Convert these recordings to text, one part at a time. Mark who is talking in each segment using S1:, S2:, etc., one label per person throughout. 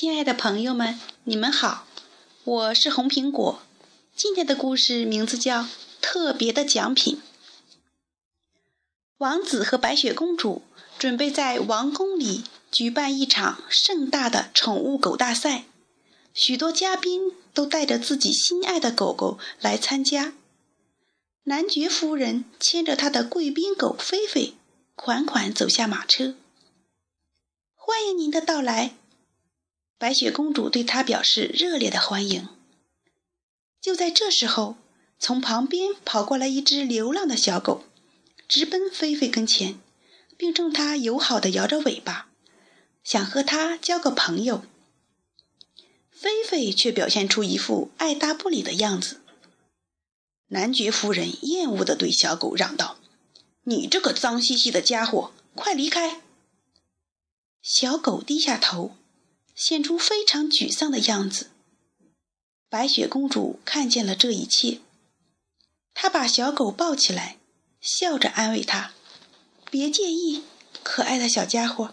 S1: 亲爱的朋友们，你们好，我是红苹果。今天的故事名字叫《特别的奖品》。王子和白雪公主准备在王宫里举办一场盛大的宠物狗大赛，许多嘉宾都带着自己心爱的狗狗来参加。男爵夫人牵着她的贵宾狗菲菲，款款走下马车。欢迎您的到来，白雪公主对他表示热烈的欢迎。就在这时候，从旁边跑过来一只流浪的小狗，直奔菲菲跟前，并冲她友好地摇着尾巴，想和她交个朋友。菲菲却表现出一副爱答不理的样子。男爵夫人厌恶地对小狗嚷道：“你这个脏兮兮的家伙，快离开！”小狗低下头，显出非常沮丧的样子。白雪公主看见了这一切，她把小狗抱起来，笑着安慰它：“别介意，可爱的小家伙。”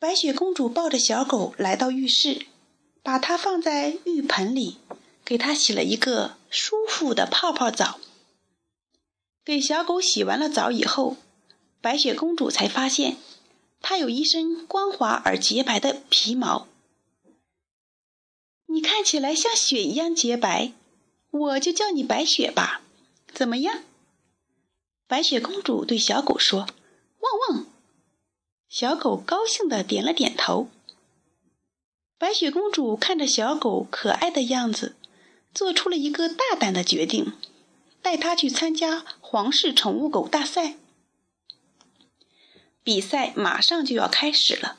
S1: 白雪公主抱着小狗来到浴室，把它放在浴盆里，给它洗了一个舒服的泡泡澡。给小狗洗完了澡以后，白雪公主才发现。它有一身光滑而洁白的皮毛，你看起来像雪一样洁白，我就叫你白雪吧，怎么样？白雪公主对小狗说：“汪汪！”小狗高兴地点了点头。白雪公主看着小狗可爱的样子，做出了一个大胆的决定，带它去参加皇室宠物狗大赛。比赛马上就要开始了，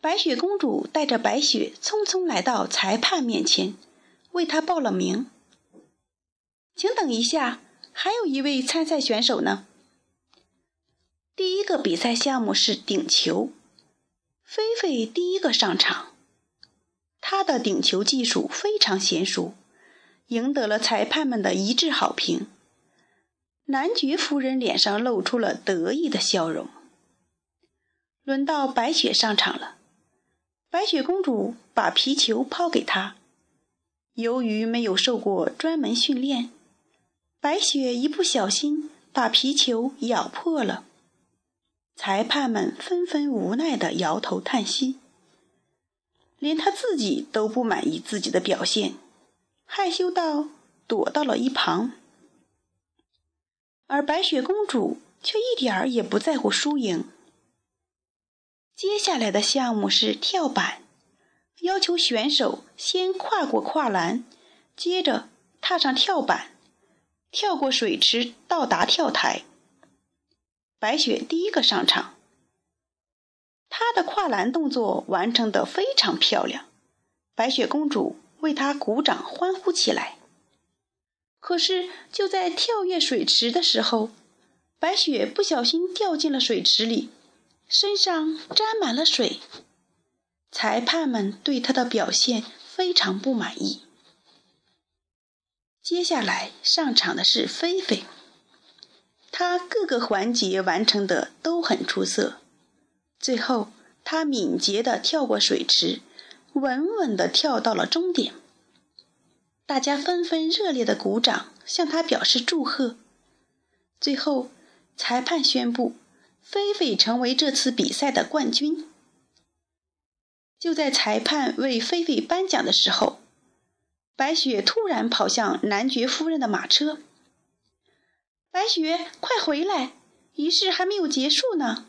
S1: 白雪公主带着白雪匆匆来到裁判面前，为他报了名。请等一下，还有一位参赛选手呢。第一个比赛项目是顶球，菲菲第一个上场，她的顶球技术非常娴熟，赢得了裁判们的一致好评。男爵夫人脸上露出了得意的笑容。轮到白雪上场了，白雪公主把皮球抛给她。由于没有受过专门训练，白雪一不小心把皮球咬破了。裁判们纷纷无奈地摇头叹息，连他自己都不满意自己的表现，害羞到躲到了一旁。而白雪公主却一点儿也不在乎输赢。接下来的项目是跳板，要求选手先跨过跨栏，接着踏上跳板，跳过水池到达跳台。白雪第一个上场，她的跨栏动作完成的非常漂亮，白雪公主为她鼓掌欢呼起来。可是就在跳跃水池的时候，白雪不小心掉进了水池里。身上沾满了水，裁判们对他的表现非常不满意。接下来上场的是菲菲，他各个环节完成的都很出色。最后，他敏捷地跳过水池，稳稳地跳到了终点。大家纷纷热烈地鼓掌，向他表示祝贺。最后，裁判宣布。菲菲成为这次比赛的冠军。就在裁判为菲菲颁奖的时候，白雪突然跑向男爵夫人的马车。白雪，快回来！仪式还没有结束呢。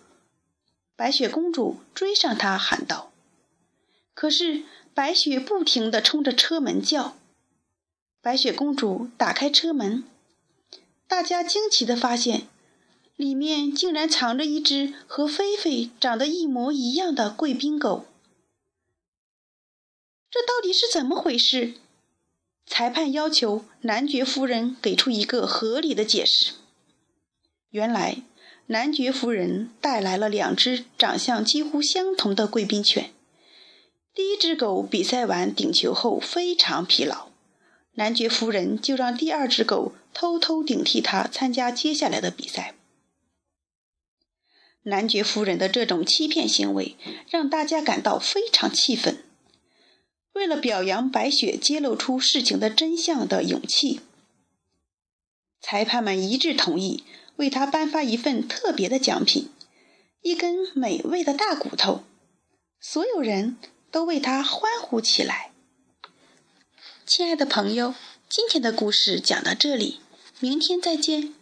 S1: 白雪公主追上她喊道。可是白雪不停地冲着车门叫。白雪公主打开车门，大家惊奇地发现。里面竟然藏着一只和菲菲长得一模一样的贵宾狗，这到底是怎么回事？裁判要求男爵夫人给出一个合理的解释。原来，男爵夫人带来了两只长相几乎相同的贵宾犬。第一只狗比赛完顶球后非常疲劳，男爵夫人就让第二只狗偷偷顶替它参加接下来的比赛。男爵夫人的这种欺骗行为让大家感到非常气愤。为了表扬白雪揭露出事情的真相的勇气，裁判们一致同意为她颁发一份特别的奖品——一根美味的大骨头。所有人都为她欢呼起来。亲爱的朋友，今天的故事讲到这里，明天再见。